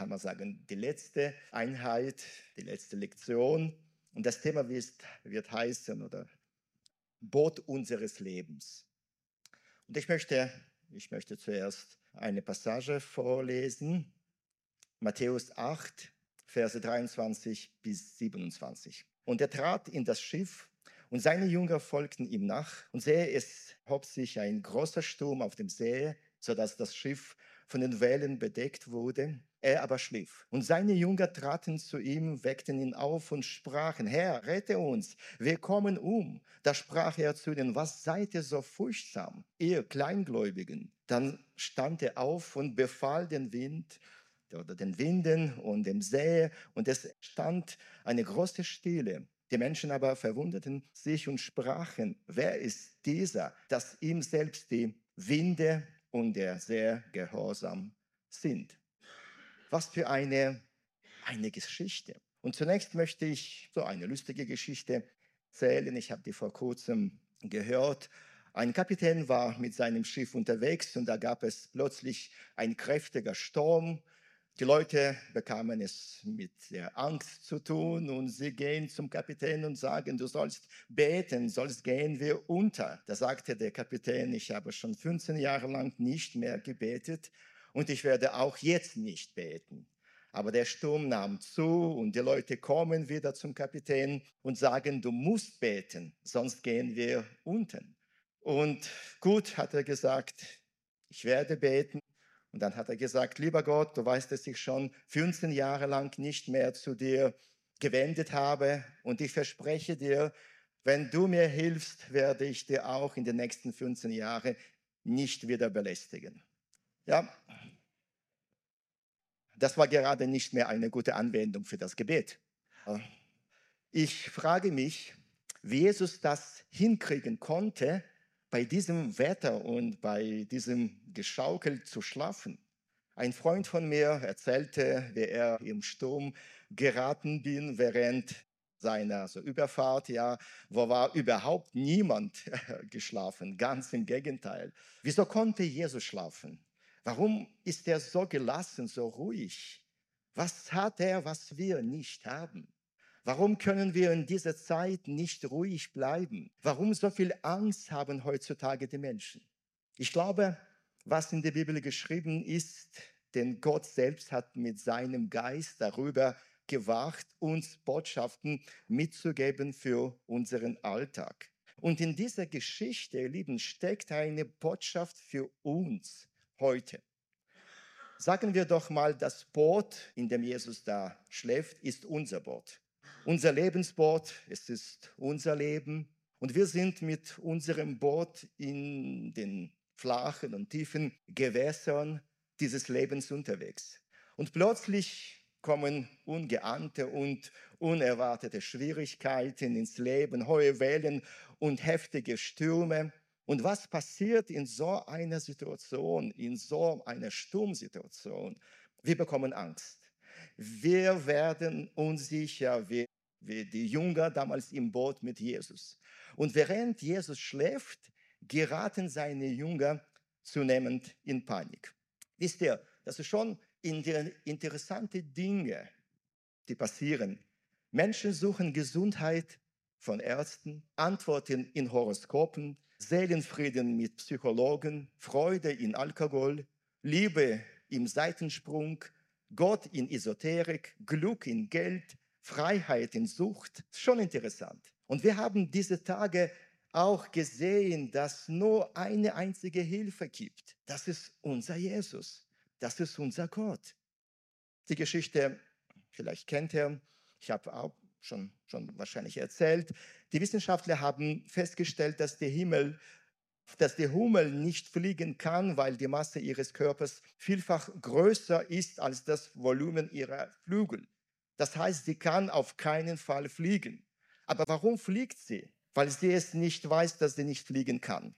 kann man sagen, die letzte Einheit, die letzte Lektion. Und das Thema wird, wird heißen oder Boot unseres Lebens. Und ich möchte, ich möchte zuerst eine Passage vorlesen. Matthäus 8, Verse 23 bis 27. Und er trat in das Schiff und seine Jünger folgten ihm nach. Und sehe, es hob sich ein großer Sturm auf dem See, sodass das Schiff von den Wellen bedeckt wurde. Er aber schlief. Und seine Jünger traten zu ihm, weckten ihn auf und sprachen, Herr, rette uns, wir kommen um. Da sprach er zu ihnen, was seid ihr so furchtsam, ihr Kleingläubigen? Dann stand er auf und befahl den Wind oder den Winden und dem See, und es stand eine große Stille. Die Menschen aber verwunderten sich und sprachen, wer ist dieser, dass ihm selbst die Winde und der sehr gehorsam sind. Was für eine, eine Geschichte. Und zunächst möchte ich so eine lustige Geschichte erzählen. Ich habe die vor kurzem gehört. Ein Kapitän war mit seinem Schiff unterwegs und da gab es plötzlich ein kräftiger Sturm. Die Leute bekamen es mit der Angst zu tun und sie gehen zum Kapitän und sagen, du sollst beten, sonst gehen wir unter. Da sagte der Kapitän, ich habe schon 15 Jahre lang nicht mehr gebetet und ich werde auch jetzt nicht beten. Aber der Sturm nahm zu und die Leute kommen wieder zum Kapitän und sagen, du musst beten, sonst gehen wir unten. Und gut, hat er gesagt, ich werde beten. Und dann hat er gesagt, lieber Gott, du weißt, dass ich schon 15 Jahre lang nicht mehr zu dir gewendet habe und ich verspreche dir, wenn du mir hilfst, werde ich dir auch in den nächsten 15 Jahren nicht wieder belästigen. Ja, das war gerade nicht mehr eine gute Anwendung für das Gebet. Ich frage mich, wie Jesus das hinkriegen konnte, bei diesem Wetter und bei diesem Geschaukel zu schlafen. Ein Freund von mir erzählte, wie er im Sturm geraten bin während seiner so Überfahrt, ja, wo war überhaupt niemand geschlafen, ganz im Gegenteil. Wieso konnte Jesus schlafen? Warum ist er so gelassen, so ruhig? Was hat er, was wir nicht haben? Warum können wir in dieser Zeit nicht ruhig bleiben? Warum so viel Angst haben heutzutage die Menschen? Ich glaube, was in der Bibel geschrieben ist, denn Gott selbst hat mit seinem Geist darüber gewacht, uns Botschaften mitzugeben für unseren Alltag. Und in dieser Geschichte, ihr Lieben, steckt eine Botschaft für uns heute. Sagen wir doch mal, das Boot, in dem Jesus da schläft, ist unser Boot. Unser Lebensboot, es ist unser Leben. Und wir sind mit unserem Boot in den flachen und tiefen Gewässern dieses Lebens unterwegs. Und plötzlich kommen ungeahnte und unerwartete Schwierigkeiten ins Leben, hohe Wellen und heftige Stürme. Und was passiert in so einer Situation, in so einer Sturmsituation? Wir bekommen Angst. Wir werden unsicher, wie, wie die Jünger damals im Boot mit Jesus. Und während Jesus schläft, geraten seine Jünger zunehmend in Panik. Wisst ihr, das ist schon interessante Dinge, die passieren. Menschen suchen Gesundheit von Ärzten, Antworten in Horoskopen, Seelenfrieden mit Psychologen, Freude in Alkohol, Liebe im Seitensprung, Gott in Esoterik, Glück in Geld, Freiheit in Sucht. Schon interessant. Und wir haben diese Tage auch gesehen, dass nur eine einzige Hilfe gibt. Das ist unser Jesus. Das ist unser Gott. Die Geschichte, vielleicht kennt ihr, ich habe auch schon, schon wahrscheinlich erzählt. Die Wissenschaftler haben festgestellt, dass der Himmel dass die Hummel nicht fliegen kann, weil die Masse ihres Körpers vielfach größer ist als das Volumen ihrer Flügel. Das heißt, sie kann auf keinen Fall fliegen. Aber warum fliegt sie? Weil sie es nicht weiß, dass sie nicht fliegen kann.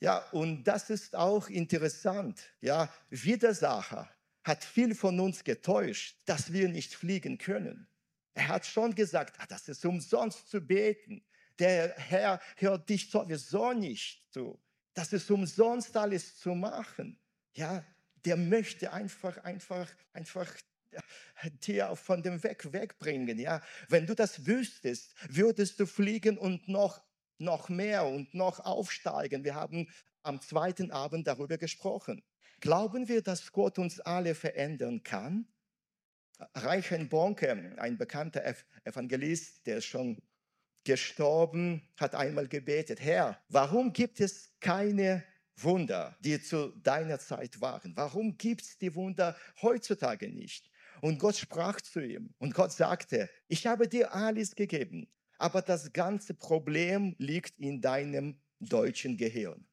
Ja, und das ist auch interessant. Ja, Widersacher hat viel von uns getäuscht, dass wir nicht fliegen können. Er hat schon gesagt, ah, das ist umsonst zu beten. Der Herr hört dich sowieso nicht zu. Das ist umsonst alles zu machen. Ja, der möchte einfach, einfach, einfach dir von dem Weg wegbringen. Ja? Wenn du das wüsstest, würdest du fliegen und noch, noch mehr und noch aufsteigen. Wir haben am zweiten Abend darüber gesprochen. Glauben wir, dass Gott uns alle verändern kann? Reichen Bonke, ein bekannter Evangelist, der schon gestorben, hat einmal gebetet, Herr, warum gibt es keine Wunder, die zu deiner Zeit waren? Warum gibt es die Wunder heutzutage nicht? Und Gott sprach zu ihm und Gott sagte, ich habe dir alles gegeben, aber das ganze Problem liegt in deinem deutschen Gehirn.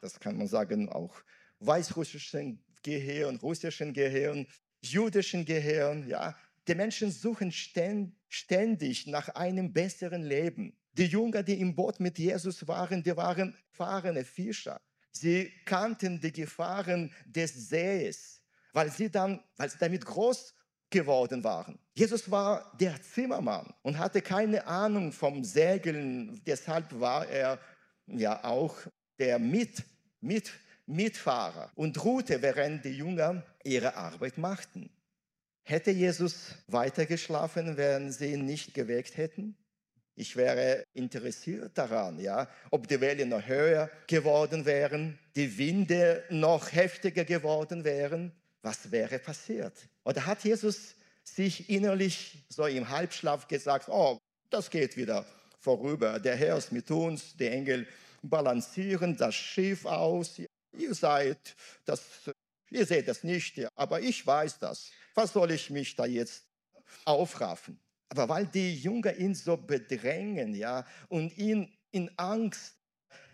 Das kann man sagen auch weißrussischen Gehirn, russischen Gehirn, jüdischen Gehirn, ja. Die Menschen suchen ständig nach einem besseren Leben. Die Jünger, die im Boot mit Jesus waren, die waren erfahrene Fischer. Sie kannten die Gefahren des Sees, weil sie, dann, weil sie damit groß geworden waren. Jesus war der Zimmermann und hatte keine Ahnung vom Segeln. Deshalb war er ja auch der Mit, Mit, Mitfahrer und ruhte, während die Jünger ihre Arbeit machten. Hätte Jesus weitergeschlafen, wenn sie ihn nicht geweckt hätten? Ich wäre interessiert daran, ja, ob die Wellen noch höher geworden wären, die Winde noch heftiger geworden wären. Was wäre passiert? Oder hat Jesus sich innerlich so im Halbschlaf gesagt, oh, das geht wieder vorüber, der Herr ist mit uns, die Engel balancieren das Schiff aus, ihr seid, das, ihr seht das nicht, aber ich weiß das. Was soll ich mich da jetzt aufraffen? Aber weil die Jünger ihn so bedrängen, ja, und ihn in Angst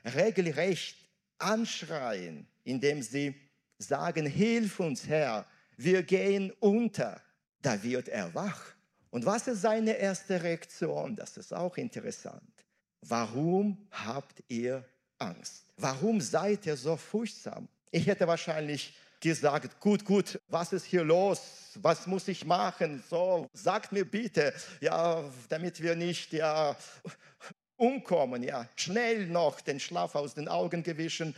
regelrecht anschreien, indem sie sagen, hilf uns Herr, wir gehen unter, da wird er wach. Und was ist seine erste Reaktion? Das ist auch interessant. Warum habt ihr Angst? Warum seid ihr so furchtsam? Ich hätte wahrscheinlich gesagt, gut, gut, was ist hier los? Was muss ich machen? So, sagt mir bitte, ja, damit wir nicht ja, umkommen, ja, schnell noch den Schlaf aus den Augen gewischen,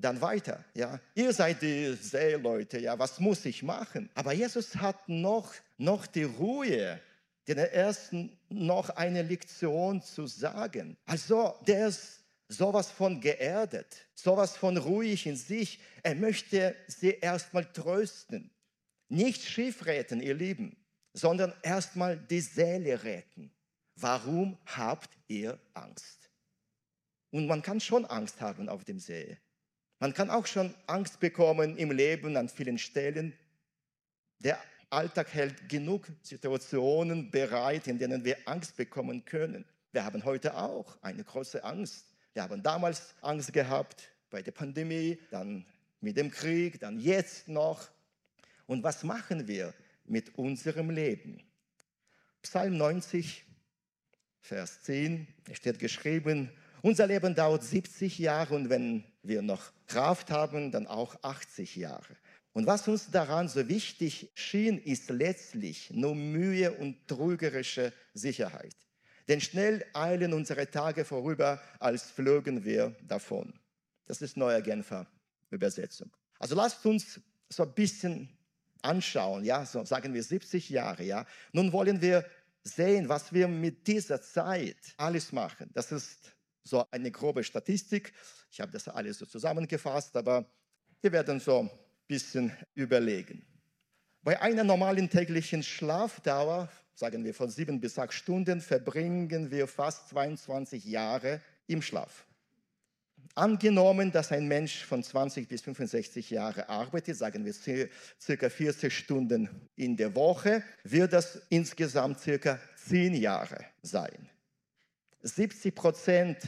dann weiter, ja. Ihr seid die Seeleute, ja, was muss ich machen? Aber Jesus hat noch, noch die Ruhe, den ersten noch eine Lektion zu sagen. Also, der ist sowas von geerdet, sowas von ruhig in sich. Er möchte sie erstmal trösten. Nicht schief ihr Lieben, sondern erstmal die Seele retten. Warum habt ihr Angst? Und man kann schon Angst haben auf dem See. Man kann auch schon Angst bekommen im Leben an vielen Stellen. Der Alltag hält genug Situationen bereit, in denen wir Angst bekommen können. Wir haben heute auch eine große Angst wir haben damals Angst gehabt bei der Pandemie, dann mit dem Krieg, dann jetzt noch. Und was machen wir mit unserem Leben? Psalm 90, Vers 10, es steht geschrieben, unser Leben dauert 70 Jahre und wenn wir noch Kraft haben, dann auch 80 Jahre. Und was uns daran so wichtig schien, ist letztlich nur Mühe und trügerische Sicherheit. Denn schnell eilen unsere Tage vorüber, als flögen wir davon. Das ist neue Genfer Übersetzung. Also lasst uns so ein bisschen anschauen, ja, so sagen wir 70 Jahre, ja. Nun wollen wir sehen, was wir mit dieser Zeit alles machen. Das ist so eine grobe Statistik. Ich habe das alles so zusammengefasst, aber wir werden so ein bisschen überlegen. Bei einer normalen täglichen Schlafdauer sagen wir von sieben bis acht Stunden, verbringen wir fast 22 Jahre im Schlaf. Angenommen, dass ein Mensch von 20 bis 65 Jahren arbeitet, sagen wir circa 40 Stunden in der Woche, wird das insgesamt circa 10 Jahre sein. 70 Prozent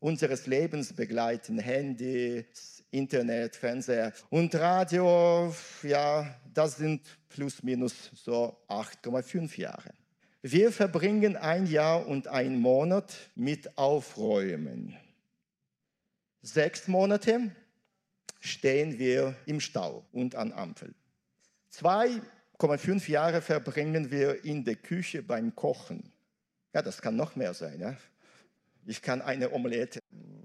unseres Lebens begleiten Handys, Internet, Fernseher und Radio. Ja, das sind plus minus so 8,5 Jahre. Wir verbringen ein Jahr und ein Monat mit Aufräumen. Sechs Monate stehen wir im Stau und an Ampel. 2,5 Jahre verbringen wir in der Küche beim Kochen. Ja, das kann noch mehr sein. Ja? Ich kann eine Omelette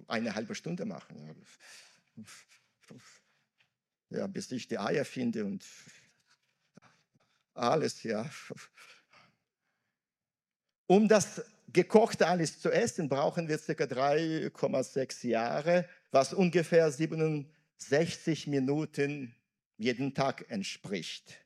eine halbe Stunde machen. ja, bis ich die Eier finde und alles, ja. Um das gekochte alles zu essen, brauchen wir ca. 3,6 Jahre, was ungefähr 67 Minuten jeden Tag entspricht.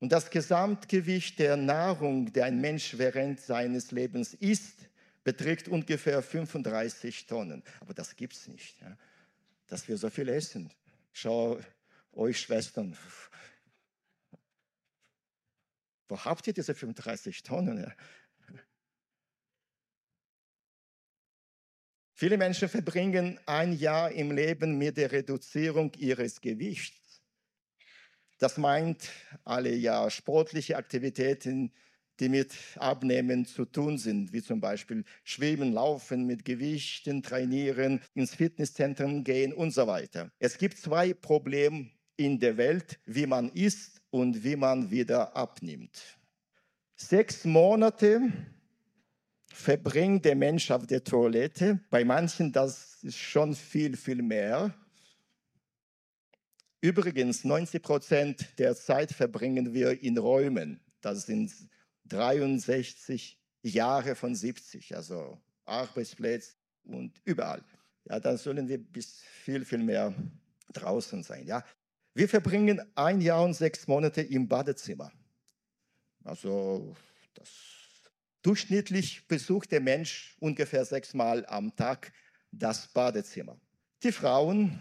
Und das Gesamtgewicht der Nahrung, der ein Mensch während seines Lebens isst, beträgt ungefähr 35 Tonnen. Aber das gibt es nicht, ja? dass wir so viel essen. Schau euch Schwestern, wo habt ihr diese 35 Tonnen? Ja? Viele Menschen verbringen ein Jahr im Leben mit der Reduzierung ihres Gewichts. Das meint alle ja sportliche Aktivitäten, die mit Abnehmen zu tun sind, wie zum Beispiel Schwimmen, Laufen, mit Gewichten trainieren, ins Fitnesszentrum gehen und so weiter. Es gibt zwei Probleme in der Welt, wie man isst und wie man wieder abnimmt. Sechs Monate verbringt der Mensch auf der Toilette. Bei manchen das ist schon viel, viel mehr. Übrigens, 90 Prozent der Zeit verbringen wir in Räumen. Das sind 63 Jahre von 70, also Arbeitsplätze und überall. Ja, dann sollen wir bis viel, viel mehr draußen sein. Ja. Wir verbringen ein Jahr und sechs Monate im Badezimmer. Also das durchschnittlich besucht der Mensch ungefähr sechsmal am Tag das Badezimmer. Die Frauen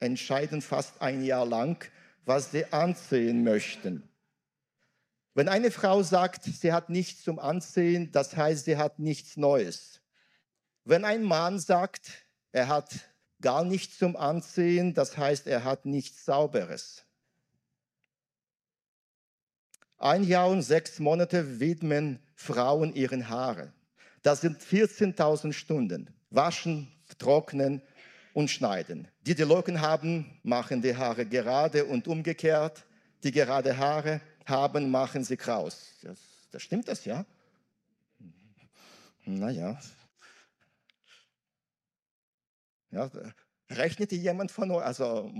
entscheiden fast ein Jahr lang, was sie anziehen möchten. Wenn eine Frau sagt, sie hat nichts zum Anziehen, das heißt, sie hat nichts Neues. Wenn ein Mann sagt, er hat gar nichts zum Anziehen, das heißt, er hat nichts Sauberes. Ein Jahr und sechs Monate widmen Frauen ihren Haare. Das sind 14.000 Stunden. Waschen, trocknen und schneiden. Die, die Locken haben, machen die Haare gerade und umgekehrt. Die gerade Haare haben, machen sie kraus. Das, das stimmt das, ja? Naja. Ja, rechnet jemand von euch, also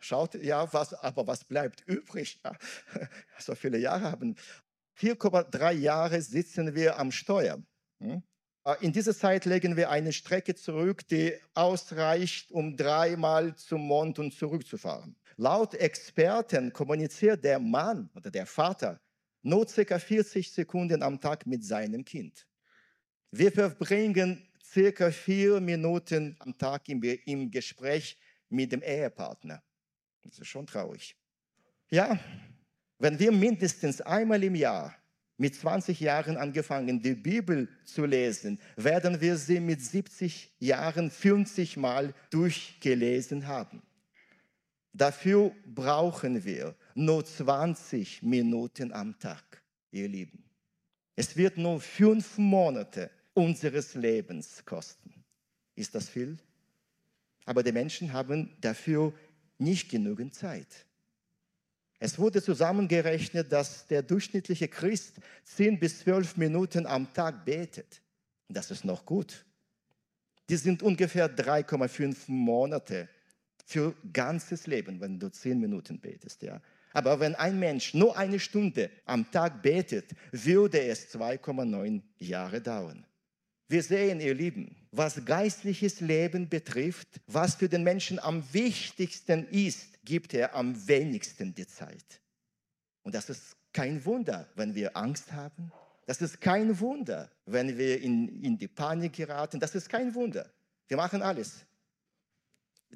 schaut, ja, was, aber was bleibt übrig? Ja, so viele Jahre haben. 4,3 Jahre sitzen wir am Steuer. Hm? In dieser Zeit legen wir eine Strecke zurück, die ausreicht, um dreimal zum Mond und zurückzufahren. Laut Experten kommuniziert der Mann oder der Vater nur ca. 40 Sekunden am Tag mit seinem Kind. Wir verbringen ca. vier Minuten am Tag im Gespräch mit dem Ehepartner. Das ist schon traurig. Ja, wenn wir mindestens einmal im Jahr mit 20 Jahren angefangen, die Bibel zu lesen, werden wir sie mit 70 Jahren 50 Mal durchgelesen haben. Dafür brauchen wir nur 20 Minuten am Tag, ihr Lieben. Es wird nur fünf Monate unseres Lebens kosten. Ist das viel? Aber die Menschen haben dafür nicht genügend Zeit. Es wurde zusammengerechnet, dass der durchschnittliche Christ 10 bis 12 Minuten am Tag betet. Das ist noch gut. Die sind ungefähr 3,5 Monate für ganzes Leben, wenn du zehn Minuten betest. Ja. Aber wenn ein Mensch nur eine Stunde am Tag betet, würde es 2,9 Jahre dauern. Wir sehen, ihr Lieben, was geistliches Leben betrifft, was für den Menschen am wichtigsten ist, gibt er am wenigsten die Zeit. Und das ist kein Wunder, wenn wir Angst haben. Das ist kein Wunder, wenn wir in, in die Panik geraten. Das ist kein Wunder. Wir machen alles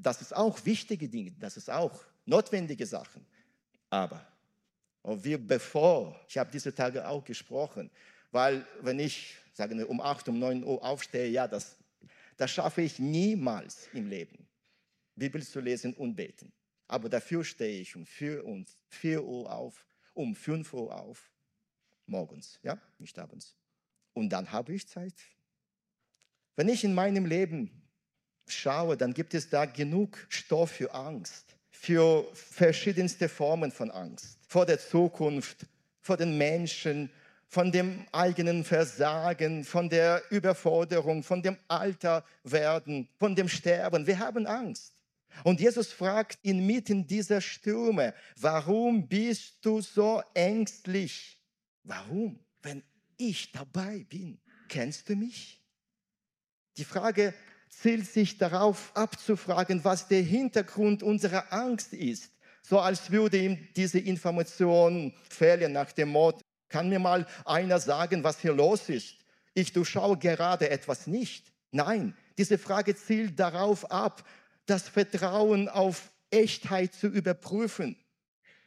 das ist auch wichtige Dinge, das ist auch notwendige Sachen. Aber wir bevor, ich habe diese Tage auch gesprochen, weil wenn ich sagen wir, um 8, um 9 Uhr aufstehe, ja, das, das schaffe ich niemals im Leben, Bibel zu lesen und beten. Aber dafür stehe ich um 4, um 4 Uhr auf, um 5 Uhr auf, morgens, ja, nicht abends. Und dann habe ich Zeit. Wenn ich in meinem Leben schaue, dann gibt es da genug Stoff für Angst, für verschiedenste Formen von Angst, vor der Zukunft, vor den Menschen, von dem eigenen Versagen, von der Überforderung, von dem Alter werden, von dem Sterben. Wir haben Angst. Und Jesus fragt inmitten dieser Stürme, warum bist du so ängstlich? Warum? Wenn ich dabei bin, kennst du mich? Die Frage zielt sich darauf abzufragen, was der Hintergrund unserer Angst ist. So als würde ihm diese Information fehlen nach dem Motto, kann mir mal einer sagen, was hier los ist? Ich durchschaue gerade etwas nicht. Nein, diese Frage zielt darauf ab, das Vertrauen auf Echtheit zu überprüfen.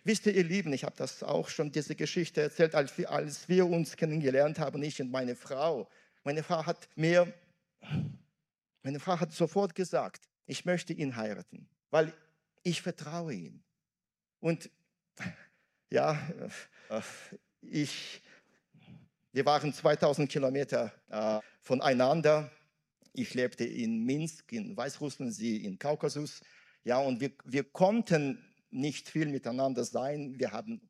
Wisst ihr, ihr Lieben, ich habe das auch schon, diese Geschichte erzählt, als wir, als wir uns kennengelernt haben, ich und meine Frau. Meine Frau hat mir, meine Frau hat sofort gesagt, ich möchte ihn heiraten, weil ich vertraue ihm. Und ja, äh, ich, wir waren 2000 Kilometer äh, voneinander ich lebte in Minsk, in Weißrussland, sie in Kaukasus. Ja, und wir, wir konnten nicht viel miteinander sein. Wir haben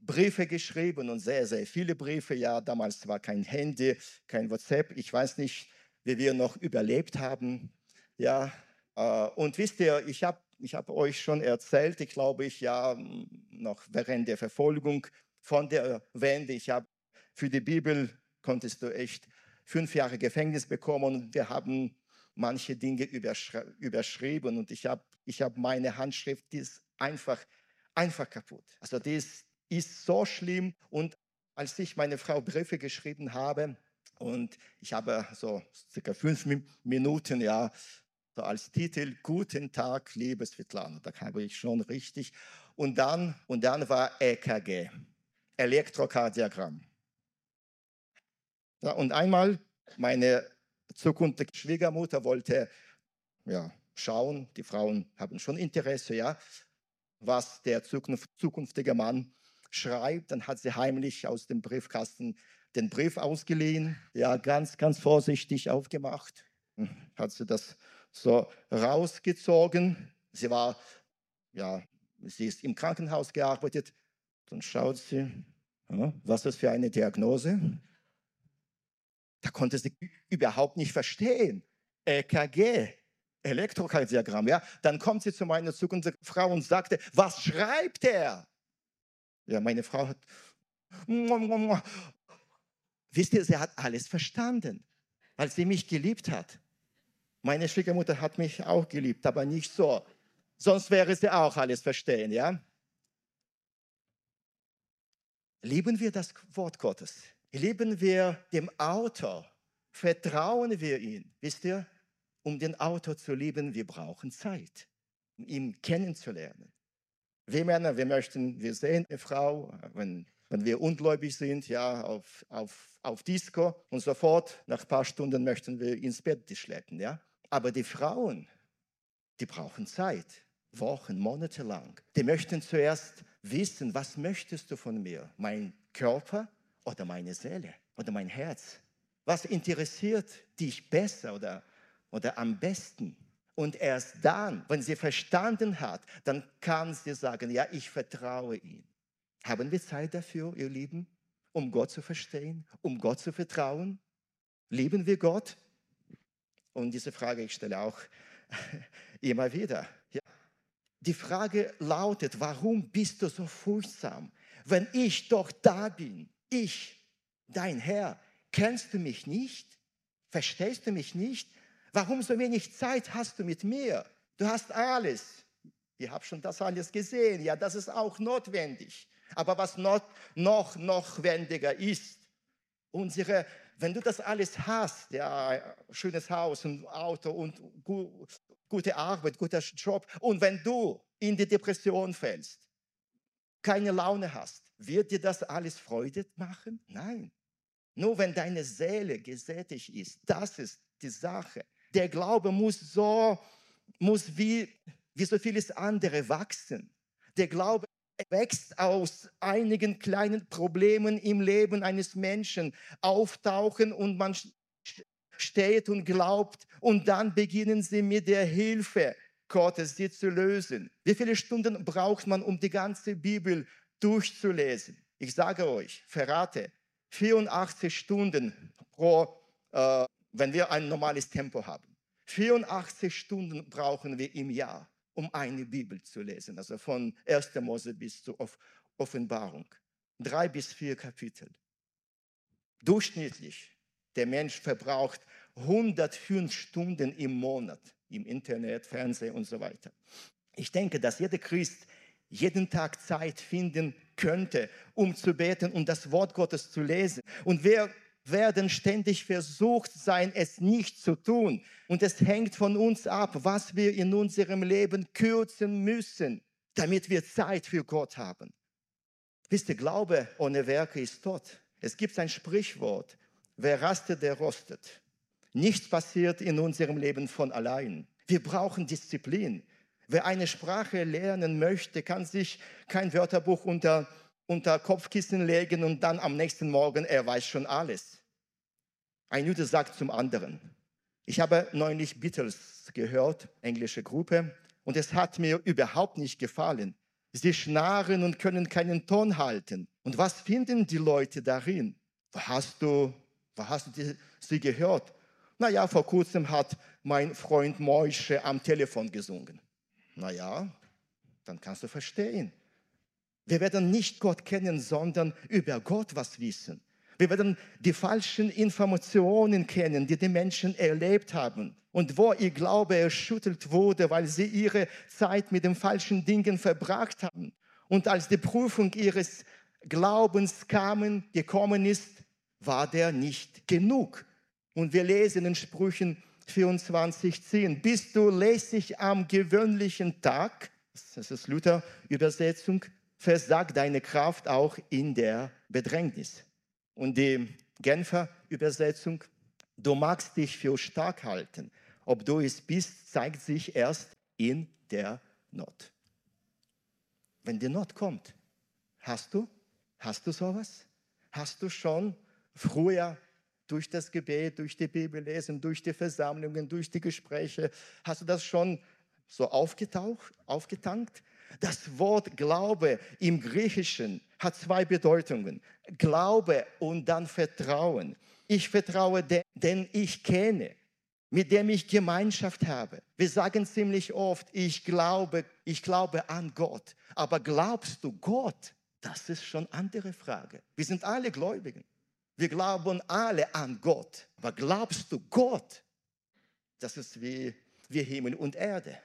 Briefe geschrieben und sehr, sehr viele Briefe. Ja, damals war kein Handy, kein WhatsApp. Ich weiß nicht, wie wir noch überlebt haben. Ja, äh, und wisst ihr, ich habe ich hab euch schon erzählt, ich glaube, ich ja noch während der Verfolgung von der Wende, ich habe für die Bibel konntest du echt fünf Jahre Gefängnis bekommen wir haben manche Dinge überschri überschrieben und ich habe ich hab meine Handschrift, die ist einfach, einfach kaputt. Also ist, ist so schlimm und als ich meine Frau Briefe geschrieben habe und ich habe so circa fünf Minuten, ja, so als Titel Guten Tag, liebe Svetlana, da habe ich schon richtig. Und dann, und dann war EKG, Elektrokardiogramm. Ja, und einmal meine zukünftige Schwiegermutter wollte ja, schauen, die Frauen haben schon Interesse, ja, was der zukünftige Mann schreibt. Dann hat sie heimlich aus dem Briefkasten den Brief ausgeliehen, ja, ganz, ganz vorsichtig aufgemacht. Hm, hat sie das so rausgezogen. Sie war, ja, sie ist im Krankenhaus gearbeitet. Dann schaut sie, was ist für eine Diagnose? Da konnte sie überhaupt nicht verstehen. EKG, Elektrokardiogramm, ja. Dann kommt sie zu meiner zukünftigen Frau und sagte, was schreibt er? Ja, meine Frau hat, wisst ihr, sie hat alles verstanden, weil sie mich geliebt hat. Meine Schwiegermutter hat mich auch geliebt, aber nicht so. Sonst wäre sie auch alles verstehen, ja. Lieben wir das Wort Gottes? Lieben wir dem Autor, vertrauen wir ihm. Wisst ihr, um den Autor zu lieben, wir brauchen Zeit, um ihn kennenzulernen. Wir Männer, wir möchten, wir sehen eine Frau, wenn, wenn wir ungläubig sind, ja, auf, auf, auf Disco und sofort, nach ein paar Stunden möchten wir ins Bett schleppen, ja. Aber die Frauen, die brauchen Zeit, Wochen, Monate lang. Die möchten zuerst wissen, was möchtest du von mir? Mein Körper oder meine Seele oder mein Herz? Was interessiert dich besser oder, oder am besten? Und erst dann, wenn sie verstanden hat, dann kann sie sagen, ja, ich vertraue ihm. Haben wir Zeit dafür, ihr Lieben, um Gott zu verstehen, um Gott zu vertrauen? Lieben wir Gott? Und diese Frage ich stelle auch immer wieder. Ja. Die Frage lautet, warum bist du so furchtsam, wenn ich doch da bin? Ich, dein Herr, kennst du mich nicht? Verstehst du mich nicht? Warum so wenig Zeit hast du mit mir? Du hast alles. Ich habe schon das alles gesehen. Ja, das ist auch notwendig. Aber was noch, noch notwendiger ist, unsere, wenn du das alles hast, ja, schönes Haus und Auto und gu, gute Arbeit, guter Job, und wenn du in die Depression fällst, keine Laune hast, wird dir das alles Freude machen? Nein. Nur wenn deine Seele gesättigt ist, das ist die Sache. Der Glaube muss so, muss wie, wie so vieles andere wachsen. Der Glaube wächst aus einigen kleinen Problemen im Leben eines Menschen, auftauchen und man steht und glaubt und dann beginnen sie mit der Hilfe Gottes sie zu lösen. Wie viele Stunden braucht man, um die ganze Bibel durchzulesen. Ich sage euch, verrate, 84 Stunden pro, äh, wenn wir ein normales Tempo haben. 84 Stunden brauchen wir im Jahr. Um eine Bibel zu lesen, also von 1. Mose bis zur Offenbarung. Drei bis vier Kapitel. Durchschnittlich, der Mensch verbraucht 105 Stunden im Monat im Internet, Fernsehen und so weiter. Ich denke, dass jeder Christ jeden Tag Zeit finden könnte, um zu beten und das Wort Gottes zu lesen. Und wir werden ständig versucht sein, es nicht zu tun. Und es hängt von uns ab, was wir in unserem Leben kürzen müssen, damit wir Zeit für Gott haben. Wisst ihr, Glaube ohne Werke ist tot. Es gibt ein Sprichwort, wer rastet, der rostet. Nichts passiert in unserem Leben von allein. Wir brauchen Disziplin. Wer eine Sprache lernen möchte, kann sich kein Wörterbuch unter, unter Kopfkissen legen und dann am nächsten Morgen, er weiß schon alles. Ein Jude sagt zum anderen. Ich habe neulich Beatles gehört, englische Gruppe, und es hat mir überhaupt nicht gefallen. Sie schnarren und können keinen Ton halten. Und was finden die Leute darin? Wo hast du, wo hast du sie gehört? Naja, vor kurzem hat mein Freund Moische am Telefon gesungen. Naja, dann kannst du verstehen. Wir werden nicht Gott kennen, sondern über Gott was wissen. Wir werden die falschen Informationen kennen, die die Menschen erlebt haben und wo ihr Glaube erschüttelt wurde, weil sie ihre Zeit mit den falschen Dingen verbracht haben. Und als die Prüfung ihres Glaubens kamen, gekommen ist, war der nicht genug. Und wir lesen in Sprüchen 24, 10, bist du lässig am gewöhnlichen Tag, das ist Luther Übersetzung, versagt deine Kraft auch in der Bedrängnis. Und die Genfer Übersetzung, du magst dich für stark halten. Ob du es bist, zeigt sich erst in der Not. Wenn die Not kommt, hast du, hast du sowas? Hast du schon früher durch das Gebet, durch die Bibellesen, durch die Versammlungen, durch die Gespräche, hast du das schon so aufgetaucht, aufgetankt? Das Wort Glaube im Griechischen hat zwei Bedeutungen. Glaube und dann Vertrauen. Ich vertraue den, den ich kenne, mit dem ich Gemeinschaft habe. Wir sagen ziemlich oft, ich glaube, ich glaube an Gott. Aber glaubst du Gott? Das ist schon eine andere Frage. Wir sind alle Gläubigen. Wir glauben alle an Gott. Aber glaubst du Gott? Das ist wie, wie Himmel und Erde.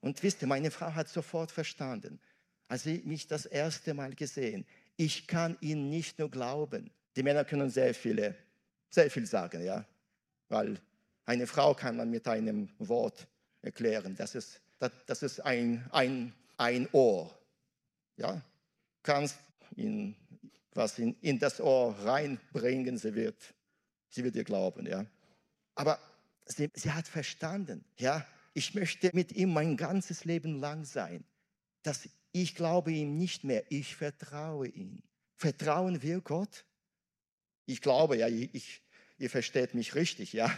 Und wisst ihr, meine Frau hat sofort verstanden, als sie mich das erste Mal gesehen, ich kann ihn nicht nur glauben. Die Männer können sehr viele, sehr viel sagen, ja, weil eine Frau kann man mit einem Wort erklären. Das ist, das, das ist ein, ein, ein Ohr. Ja, kannst in, was in, in das Ohr reinbringen, sie wird, sie wird dir glauben, ja. Aber sie, sie hat verstanden, ja, ich möchte mit ihm mein ganzes Leben lang sein. Dass ich glaube ihm nicht mehr, ich vertraue ihm. Vertrauen wir Gott? Ich glaube, ja, ich, ihr versteht mich richtig, ja.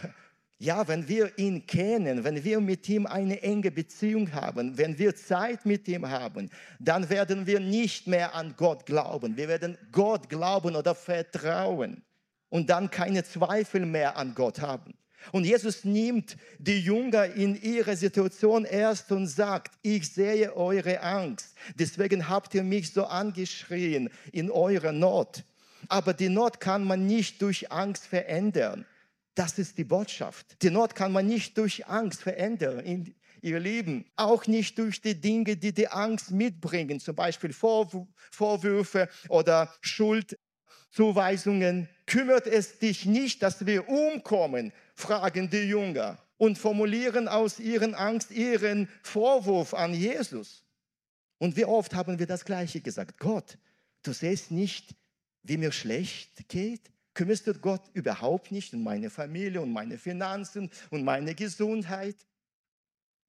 Ja, wenn wir ihn kennen, wenn wir mit ihm eine enge Beziehung haben, wenn wir Zeit mit ihm haben, dann werden wir nicht mehr an Gott glauben. Wir werden Gott glauben oder vertrauen und dann keine Zweifel mehr an Gott haben. Und Jesus nimmt die Jünger in ihre Situation erst und sagt, ich sehe eure Angst. Deswegen habt ihr mich so angeschrien in eurer Not. Aber die Not kann man nicht durch Angst verändern. Das ist die Botschaft. Die Not kann man nicht durch Angst verändern. ihr Lieben, auch nicht durch die Dinge, die die Angst mitbringen, zum Beispiel Vorwürfe oder Schuldzuweisungen. Kümmert es dich nicht, dass wir umkommen, fragen die Jünger und formulieren aus ihren Angst ihren Vorwurf an Jesus. Und wie oft haben wir das Gleiche gesagt? Gott, du siehst nicht, wie mir schlecht geht? Kümmerst du Gott überhaupt nicht um meine Familie und meine Finanzen und meine Gesundheit?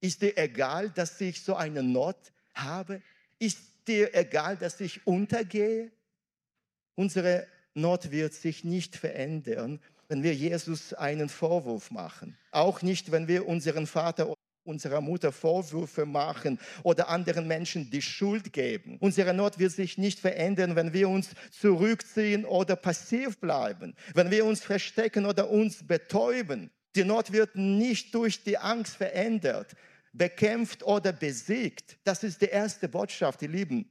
Ist dir egal, dass ich so eine Not habe? Ist dir egal, dass ich untergehe? Unsere Not wird sich nicht verändern, wenn wir Jesus einen Vorwurf machen. Auch nicht, wenn wir unseren Vater unserer Mutter Vorwürfe machen oder anderen Menschen die Schuld geben. Unsere Not wird sich nicht verändern, wenn wir uns zurückziehen oder passiv bleiben, wenn wir uns verstecken oder uns betäuben. Die Not wird nicht durch die Angst verändert. bekämpft oder besiegt. Das ist die erste Botschaft, die Lieben,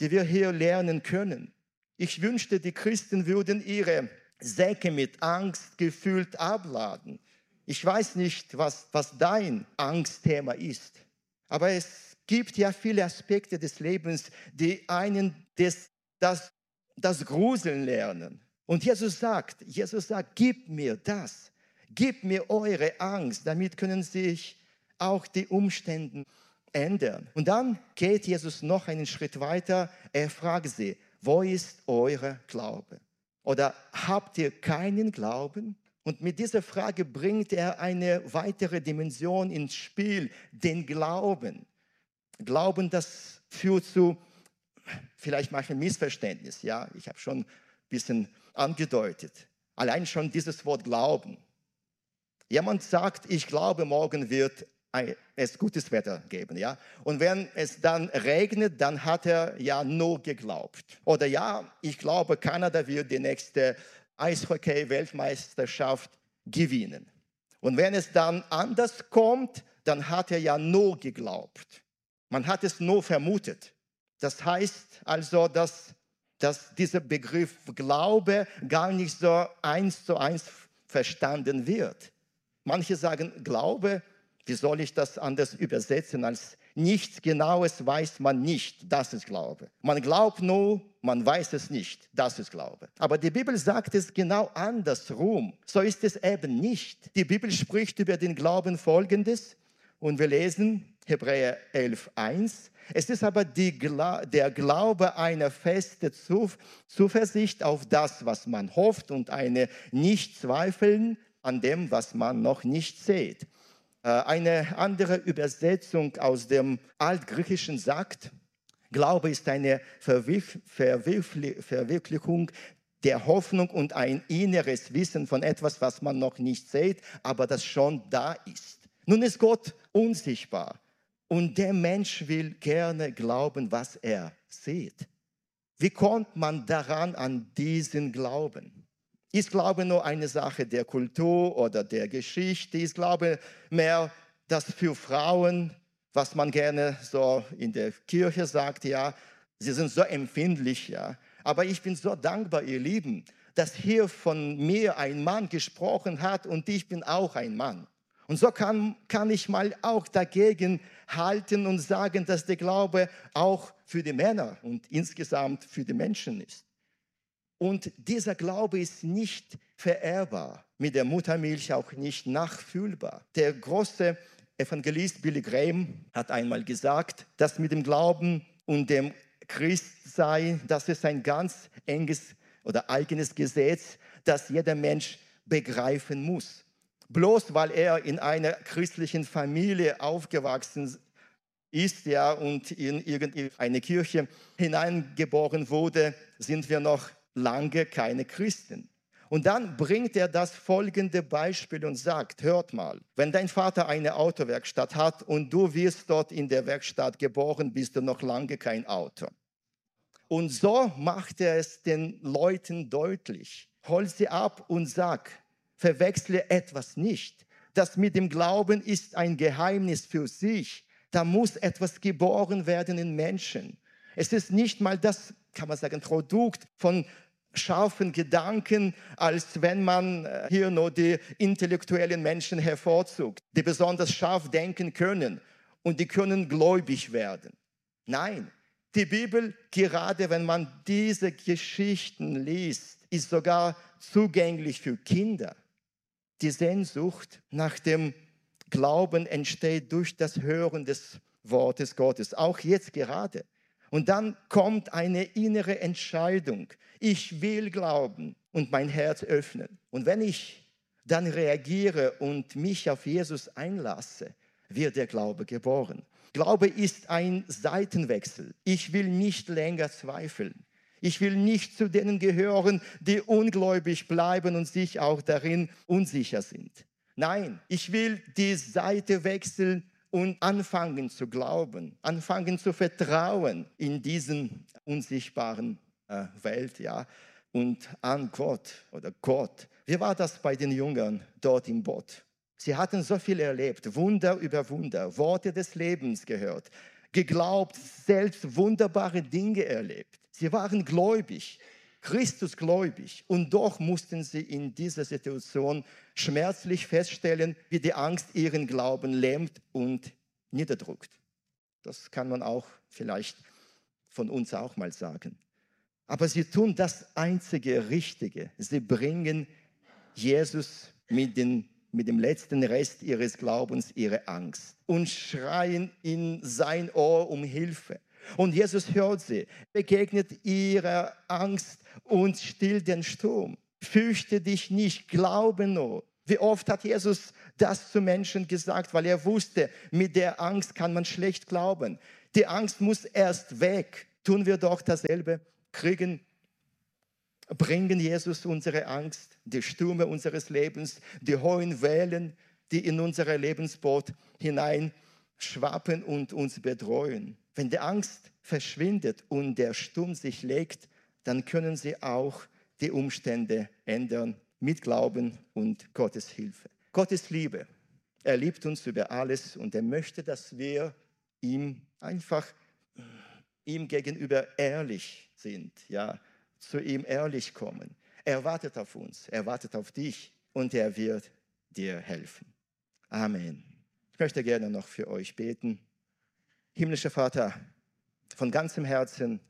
die wir hier lernen können. Ich wünschte, die Christen würden ihre Säcke mit Angst gefüllt abladen. Ich weiß nicht, was, was dein Angstthema ist, aber es gibt ja viele Aspekte des Lebens, die einen das, das, das Gruseln lernen. Und Jesus sagt, Jesus sagt, gib mir das, gib mir eure Angst, damit können sich auch die Umstände ändern. Und dann geht Jesus noch einen Schritt weiter. Er fragt sie, wo ist euer Glaube? Oder habt ihr keinen Glauben? Und mit dieser Frage bringt er eine weitere Dimension ins Spiel, den Glauben. Glauben, das führt zu vielleicht manchmal Missverständnis. Ja, ich habe schon ein bisschen angedeutet. Allein schon dieses Wort Glauben. Jemand sagt, ich glaube, morgen wird es gutes Wetter geben, ja. Und wenn es dann regnet, dann hat er ja nur geglaubt. Oder ja, ich glaube, Kanada wird die nächste Eishockey-Weltmeisterschaft gewinnen. Und wenn es dann anders kommt, dann hat er ja nur geglaubt. Man hat es nur vermutet. Das heißt also, dass, dass dieser Begriff Glaube gar nicht so eins zu eins verstanden wird. Manche sagen, Glaube wie soll ich das anders übersetzen als nichts Genaues weiß man nicht, das ist Glaube. Man glaubt nur, man weiß es nicht, das ist Glaube. Aber die Bibel sagt es genau andersrum. So ist es eben nicht. Die Bibel spricht über den Glauben folgendes und wir lesen Hebräer 11.1. Es ist aber die, der Glaube einer festen Zuversicht auf das, was man hofft und eine Nicht-Zweifeln an dem, was man noch nicht sieht. Äh, eine andere Übersetzung aus dem Altgriechischen sagt, Glaube ist eine Verwirklichung der Hoffnung und ein inneres Wissen von etwas, was man noch nicht sieht, aber das schon da ist. Nun ist Gott unsichtbar und der Mensch will gerne glauben, was er sieht. Wie kommt man daran an diesen Glauben? Ich glaube nur eine Sache der Kultur oder der Geschichte. Ich glaube mehr, dass für Frauen, was man gerne so in der Kirche sagt, ja, sie sind so empfindlich, ja. Aber ich bin so dankbar, ihr Lieben, dass hier von mir ein Mann gesprochen hat und ich bin auch ein Mann. Und so kann, kann ich mal auch dagegen halten und sagen, dass der Glaube auch für die Männer und insgesamt für die Menschen ist. Und dieser Glaube ist nicht verehrbar, mit der Muttermilch auch nicht nachfühlbar. Der große Evangelist Billy Graham hat einmal gesagt, dass mit dem Glauben und dem Christsein, das ist ein ganz enges oder eigenes Gesetz, das jeder Mensch begreifen muss. Bloß weil er in einer christlichen Familie aufgewachsen ist ja, und in irgendeine Kirche hineingeboren wurde, sind wir noch lange keine Christen. Und dann bringt er das folgende Beispiel und sagt, hört mal, wenn dein Vater eine Autowerkstatt hat und du wirst dort in der Werkstatt geboren, bist du noch lange kein Auto. Und so macht er es den Leuten deutlich. Hol sie ab und sag, verwechsle etwas nicht. Das mit dem Glauben ist ein Geheimnis für sich. Da muss etwas geboren werden in Menschen. Es ist nicht mal das, kann man sagen, Produkt von scharfen Gedanken, als wenn man äh, hier nur die intellektuellen Menschen hervorzugt, die besonders scharf denken können und die können gläubig werden. Nein, die Bibel, gerade wenn man diese Geschichten liest, ist sogar zugänglich für Kinder. Die Sehnsucht nach dem Glauben entsteht durch das Hören des Wortes Gottes, auch jetzt gerade. Und dann kommt eine innere Entscheidung. Ich will glauben und mein Herz öffnen. Und wenn ich dann reagiere und mich auf Jesus einlasse, wird der Glaube geboren. Glaube ist ein Seitenwechsel. Ich will nicht länger zweifeln. Ich will nicht zu denen gehören, die ungläubig bleiben und sich auch darin unsicher sind. Nein, ich will die Seite wechseln und anfangen zu glauben, anfangen zu vertrauen in diesen unsichtbaren äh, Welt, ja, und an Gott oder Gott. Wie war das bei den Jüngern dort im Boot? Sie hatten so viel erlebt, Wunder über Wunder, Worte des Lebens gehört, geglaubt, selbst wunderbare Dinge erlebt. Sie waren gläubig, Christus gläubig. Und doch mussten sie in dieser Situation schmerzlich feststellen, wie die Angst ihren Glauben lähmt und niederdrückt. Das kann man auch vielleicht von uns auch mal sagen. Aber sie tun das einzige Richtige. Sie bringen Jesus mit, den, mit dem letzten Rest ihres Glaubens ihre Angst und schreien in sein Ohr um Hilfe. Und Jesus hört sie, begegnet ihrer Angst und stillt den Sturm. Fürchte dich nicht, glaube nur. Wie oft hat Jesus das zu Menschen gesagt, weil er wusste, mit der Angst kann man schlecht glauben. Die Angst muss erst weg. Tun wir doch dasselbe, kriegen, bringen Jesus unsere Angst, die Stürme unseres Lebens, die hohen Wellen, die in unser Lebensboot hinein schwappen und uns bedrohen. Wenn die Angst verschwindet und der Sturm sich legt, dann können sie auch die Umstände ändern mit Glauben und Gottes Hilfe. Gottes Liebe. Er liebt uns über alles und er möchte, dass wir ihm einfach ihm gegenüber ehrlich sind, ja, zu ihm ehrlich kommen. Er wartet auf uns, er wartet auf dich und er wird dir helfen. Amen. Ich möchte gerne noch für euch beten. Himmlischer Vater, von ganzem Herzen,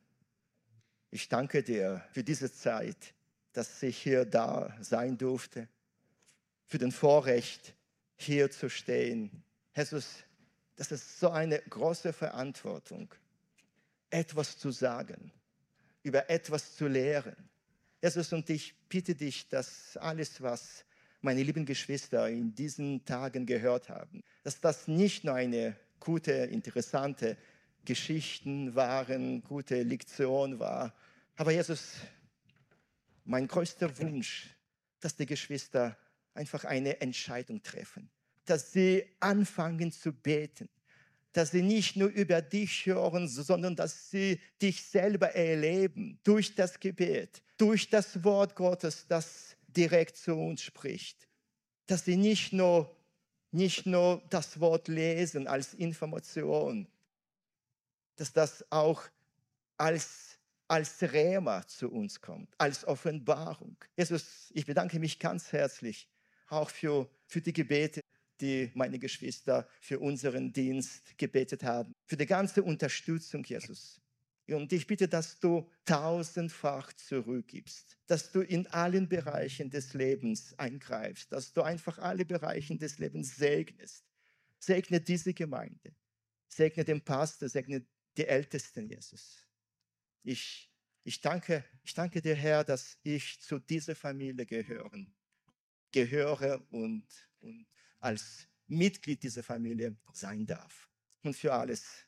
ich danke dir für diese Zeit, dass ich hier da sein durfte, für den Vorrecht, hier zu stehen. Jesus, das ist so eine große Verantwortung, etwas zu sagen, über etwas zu lehren. Jesus, und ich bitte dich, dass alles, was meine lieben Geschwister in diesen Tagen gehört haben, dass das nicht nur eine gute, interessante Geschichten waren, gute Lektion war. Aber Jesus, mein größter Wunsch, dass die Geschwister einfach eine Entscheidung treffen, dass sie anfangen zu beten, dass sie nicht nur über dich hören, sondern dass sie dich selber erleben durch das Gebet, durch das Wort Gottes, das direkt zu uns spricht. Dass sie nicht nur, nicht nur das Wort lesen als Information, dass das auch als, als Rema zu uns kommt, als Offenbarung. Jesus, ich bedanke mich ganz herzlich auch für, für die Gebete, die meine Geschwister für unseren Dienst gebetet haben, für die ganze Unterstützung, Jesus. Und ich bitte, dass du tausendfach zurückgibst, dass du in allen Bereichen des Lebens eingreifst, dass du einfach alle Bereiche des Lebens segnest. Segne diese Gemeinde, segne den Pastor, segne die Ältesten, Jesus. Ich, ich, danke, ich danke dir, Herr, dass ich zu dieser Familie gehören, gehöre und, und als Mitglied dieser Familie sein darf. Und für alles